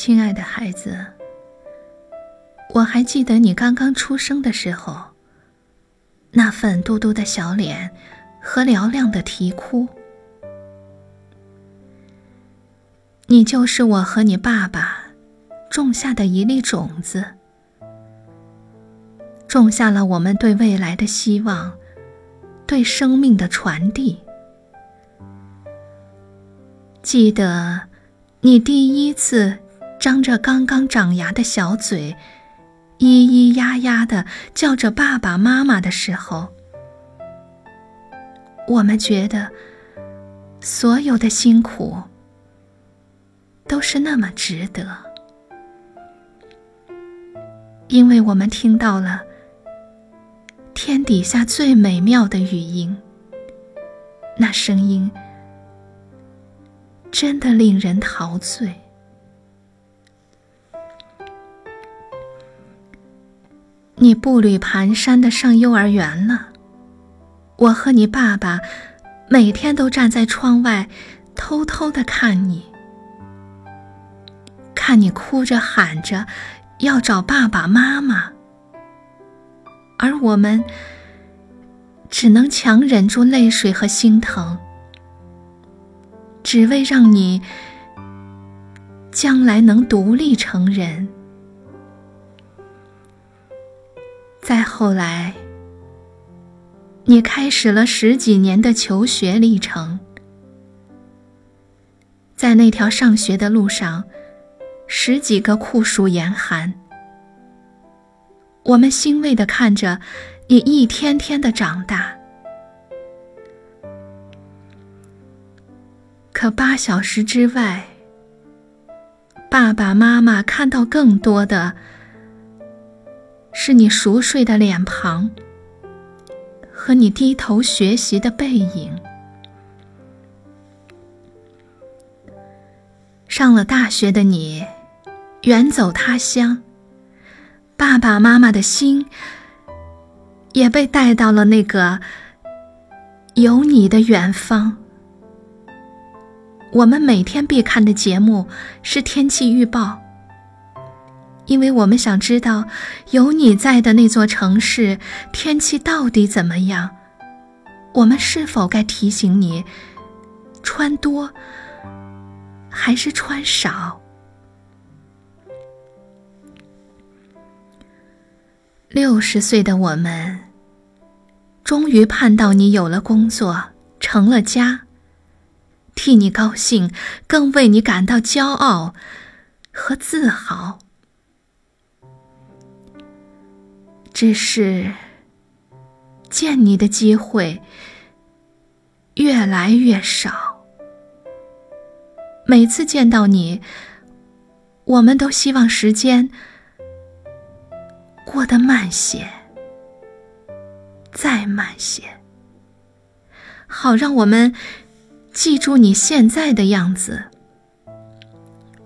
亲爱的孩子，我还记得你刚刚出生的时候，那粉嘟嘟的小脸和嘹亮的啼哭。你就是我和你爸爸种下的一粒种子，种下了我们对未来的希望，对生命的传递。记得你第一次张着刚刚长牙的小嘴，咿咿呀呀的叫着爸爸妈妈的时候，我们觉得所有的辛苦。都是那么值得，因为我们听到了天底下最美妙的语音，那声音真的令人陶醉。你步履蹒跚的上幼儿园了，我和你爸爸每天都站在窗外，偷偷的看你。看你哭着喊着要找爸爸妈妈，而我们只能强忍住泪水和心疼，只为让你将来能独立成人。再后来，你开始了十几年的求学历程，在那条上学的路上。十几个酷暑严寒，我们欣慰的看着你一天天的长大。可八小时之外，爸爸妈妈看到更多的是你熟睡的脸庞和你低头学习的背影。上了大学的你。远走他乡，爸爸妈妈的心也被带到了那个有你的远方。我们每天必看的节目是天气预报，因为我们想知道有你在的那座城市天气到底怎么样。我们是否该提醒你穿多还是穿少？六十岁的我们，终于盼到你有了工作，成了家，替你高兴，更为你感到骄傲和自豪。只是见你的机会越来越少，每次见到你，我们都希望时间。过得慢些，再慢些，好让我们记住你现在的样子。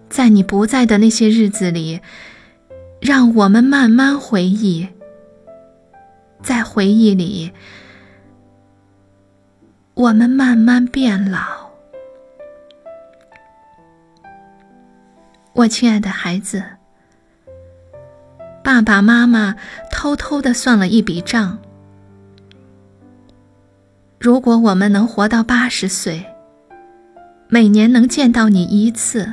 在你不在的那些日子里，让我们慢慢回忆，在回忆里，我们慢慢变老。我亲爱的孩子。爸爸妈妈偷偷的算了一笔账：如果我们能活到八十岁，每年能见到你一次，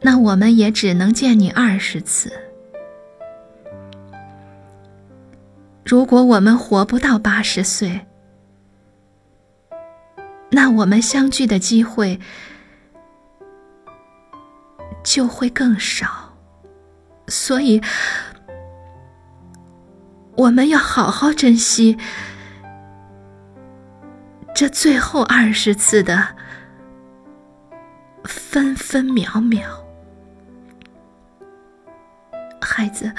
那我们也只能见你二十次。如果我们活不到八十岁，那我们相聚的机会就会更少。所以，我们要好好珍惜这最后二十次的分分秒秒。孩子，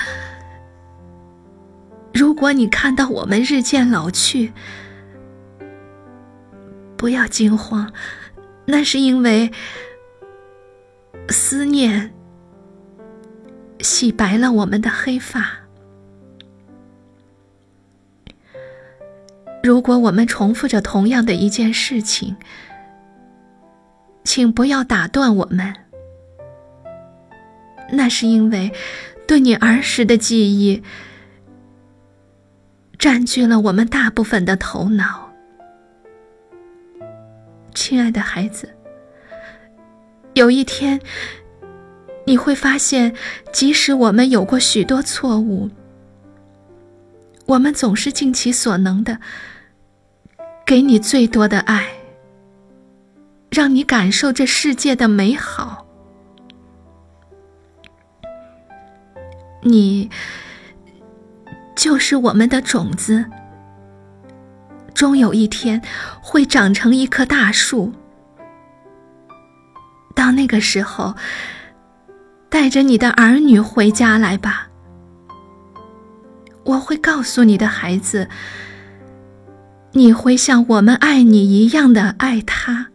如果你看到我们日渐老去，不要惊慌，那是因为思念。洗白了我们的黑发。如果我们重复着同样的一件事情，请不要打断我们。那是因为，对你儿时的记忆占据了我们大部分的头脑。亲爱的孩子，有一天你会发现，即使我们有过许多错误，我们总是尽其所能的给你最多的爱，让你感受这世界的美好。你就是我们的种子，终有一天会长成一棵大树。到那个时候，带着你的儿女回家来吧。我会告诉你的孩子，你会像我们爱你一样的爱他，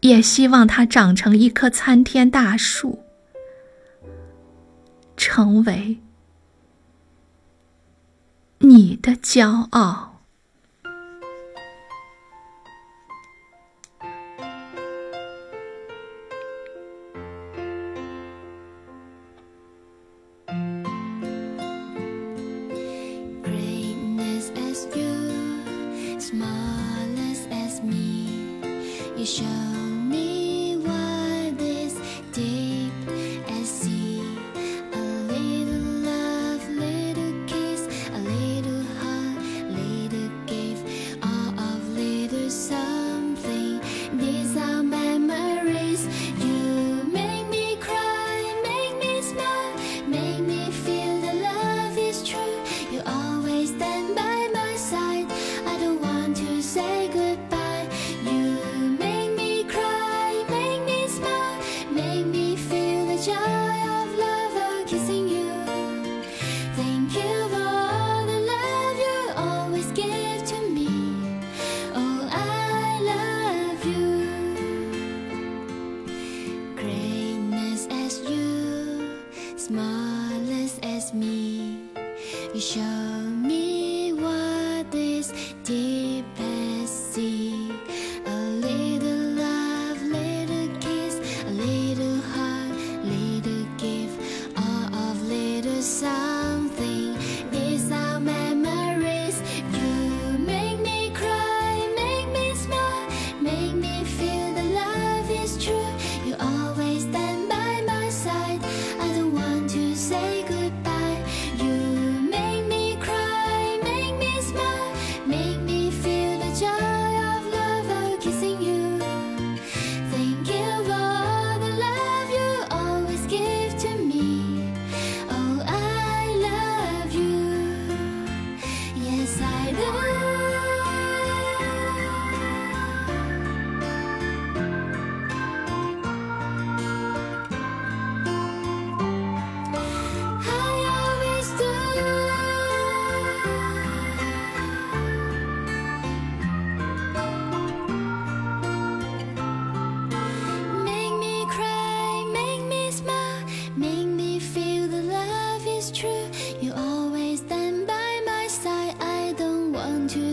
也希望他长成一棵参天大树。成为你的骄傲。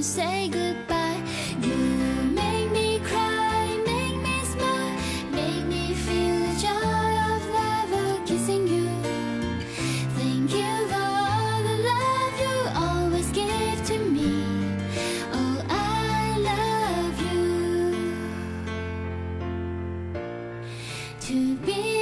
say goodbye. You make me cry, make me smile, make me feel the joy of love kissing you. Thank you for all the love you always give to me. Oh, I love you. To be